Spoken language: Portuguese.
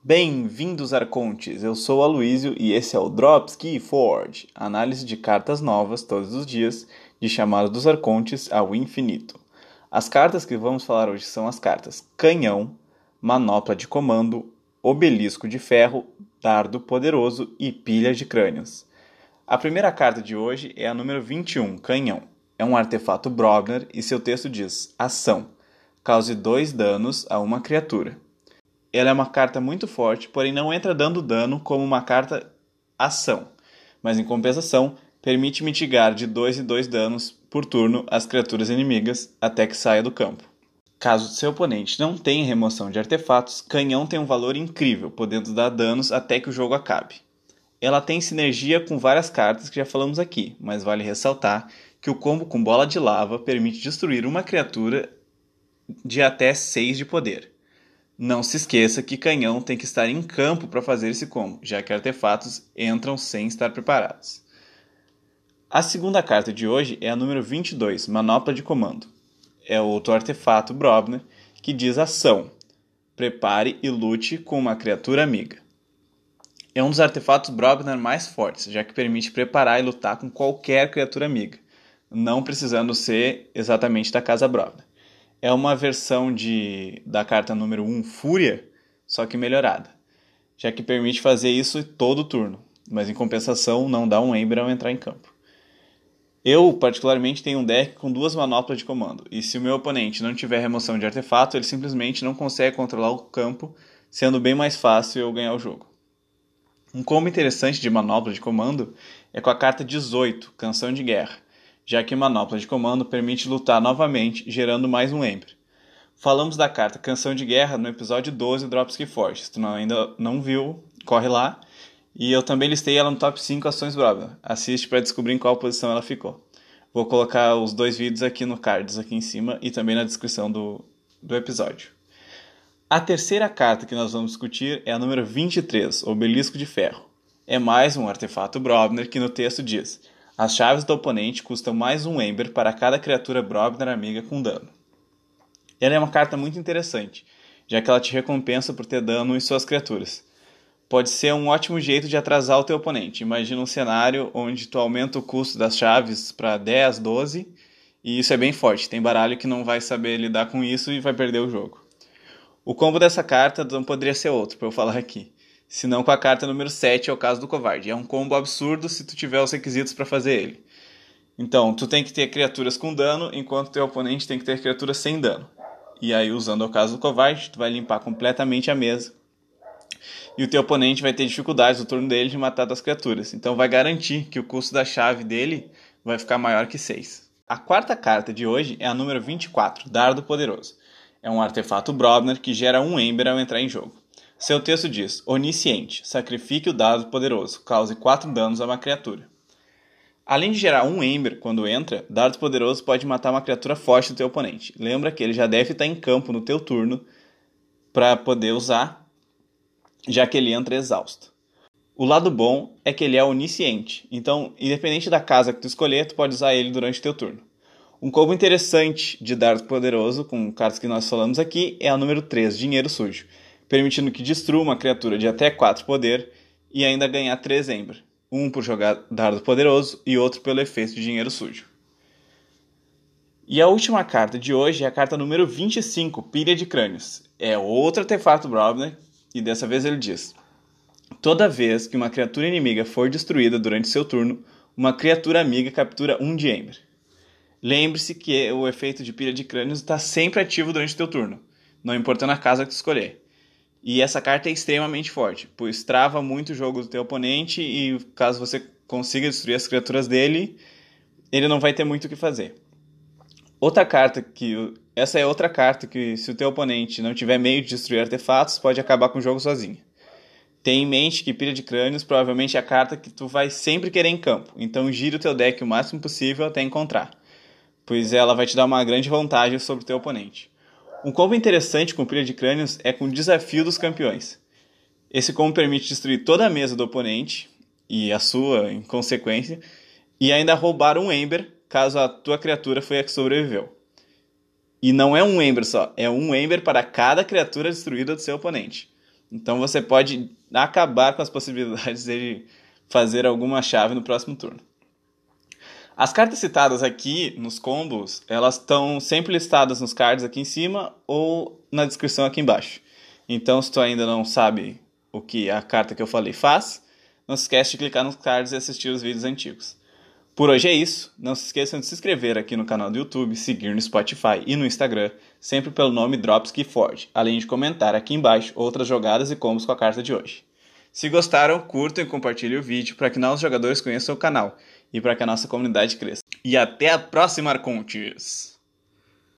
Bem-vindos, Arcontes! Eu sou o Aloysio e esse é o Drops Key Forge, análise de cartas novas todos os dias, de chamada dos Arcontes ao infinito. As cartas que vamos falar hoje são as cartas Canhão, Manopla de Comando, Obelisco de Ferro, Dardo Poderoso e Pilha de Crânios. A primeira carta de hoje é a número 21, Canhão. É um artefato Brobner e seu texto diz: Ação. Cause dois danos a uma criatura. Ela é uma carta muito forte, porém não entra dando dano como uma carta ação, mas em compensação permite mitigar de 2 e 2 danos por turno as criaturas inimigas até que saia do campo. Caso seu oponente não tenha remoção de artefatos, Canhão tem um valor incrível, podendo dar danos até que o jogo acabe. Ela tem sinergia com várias cartas que já falamos aqui, mas vale ressaltar que o combo com Bola de Lava permite destruir uma criatura de até 6 de poder. Não se esqueça que canhão tem que estar em campo para fazer esse combo, já que artefatos entram sem estar preparados. A segunda carta de hoje é a número 22, Manopla de Comando. É outro artefato Brobner que diz ação. Prepare e lute com uma criatura amiga. É um dos artefatos Brobner mais fortes, já que permite preparar e lutar com qualquer criatura amiga, não precisando ser exatamente da casa Brobner é uma versão de, da carta número 1, Fúria, só que melhorada, já que permite fazer isso todo turno, mas em compensação não dá um Ember ao entrar em campo. Eu, particularmente, tenho um deck com duas manoplas de comando, e se o meu oponente não tiver remoção de artefato, ele simplesmente não consegue controlar o campo, sendo bem mais fácil eu ganhar o jogo. Um combo interessante de manopla de comando é com a carta 18, Canção de Guerra já que manopla de comando permite lutar novamente, gerando mais um Ember. Falamos da carta Canção de Guerra no episódio 12 do Dropski Force. Se tu não, ainda não viu, corre lá. E eu também listei ela no top 5 ações Brother. Assiste para descobrir em qual posição ela ficou. Vou colocar os dois vídeos aqui no cards aqui em cima e também na descrição do, do episódio. A terceira carta que nós vamos discutir é a número 23, Obelisco de Ferro. É mais um artefato Brobner que no texto diz: as chaves do oponente custam mais um Ember para cada criatura Brobner amiga com dano. Ela é uma carta muito interessante, já que ela te recompensa por ter dano em suas criaturas. Pode ser um ótimo jeito de atrasar o teu oponente. Imagina um cenário onde tu aumenta o custo das chaves para 10, 12, e isso é bem forte. Tem baralho que não vai saber lidar com isso e vai perder o jogo. O combo dessa carta não poderia ser outro, para eu falar aqui se não com a carta número 7, é o caso do covarde. É um combo absurdo se tu tiver os requisitos para fazer ele. Então, tu tem que ter criaturas com dano, enquanto teu oponente tem que ter criaturas sem dano. E aí, usando o caso do covarde, tu vai limpar completamente a mesa. E o teu oponente vai ter dificuldades no turno dele de matar as criaturas. Então vai garantir que o custo da chave dele vai ficar maior que 6. A quarta carta de hoje é a número 24, Dardo Poderoso. É um artefato Brobner que gera um Ember ao entrar em jogo. Seu texto diz: Onisciente, sacrifique o dado poderoso, cause 4 danos a uma criatura. Além de gerar um Ember quando entra, Dardo Poderoso pode matar uma criatura forte do teu oponente. Lembra que ele já deve estar em campo no teu turno para poder usar, já que ele entra exausto. O lado bom é que ele é onisciente, então, independente da casa que tu escolher, tu pode usar ele durante o teu turno. Um combo interessante de Dardo Poderoso, com cartas que nós falamos aqui, é a número 3, Dinheiro Sujo permitindo que destrua uma criatura de até 4 poder e ainda ganhar 3 Ember, um por jogar dardo poderoso e outro pelo efeito de dinheiro sujo. E a última carta de hoje é a carta número 25, Pilha de Crânios. É outro artefato Brobner, e dessa vez ele diz: Toda vez que uma criatura inimiga for destruída durante seu turno, uma criatura amiga captura um de Ember. Lembre-se que o efeito de pilha de crânios está sempre ativo durante o teu turno, não importando a casa que escolher. E essa carta é extremamente forte, pois trava muito o jogo do teu oponente e caso você consiga destruir as criaturas dele, ele não vai ter muito o que fazer. Outra carta que essa é outra carta que se o teu oponente não tiver meio de destruir artefatos, pode acabar com o jogo sozinho. Tenha em mente que pilha de crânios provavelmente é a carta que tu vai sempre querer em campo, então gira o teu deck o máximo possível até encontrar, pois ela vai te dar uma grande vantagem sobre o teu oponente. Um combo interessante com pilha de crânios é com o desafio dos campeões. Esse combo permite destruir toda a mesa do oponente e a sua em consequência, e ainda roubar um Ember caso a tua criatura foi a que sobreviveu. E não é um Ember só, é um Ember para cada criatura destruída do seu oponente. Então você pode acabar com as possibilidades de fazer alguma chave no próximo turno. As cartas citadas aqui nos combos, elas estão sempre listadas nos cards aqui em cima ou na descrição aqui embaixo. Então, se tu ainda não sabe o que a carta que eu falei faz, não se esquece de clicar nos cards e assistir os vídeos antigos. Por hoje é isso. Não se esqueçam de se inscrever aqui no canal do YouTube, seguir no Spotify e no Instagram, sempre pelo nome Dropski Ford, além de comentar aqui embaixo outras jogadas e combos com a carta de hoje. Se gostaram, curtam e compartilhem o vídeo para que novos jogadores conheçam o canal e para que a nossa comunidade cresça. E até a próxima, Arcontes!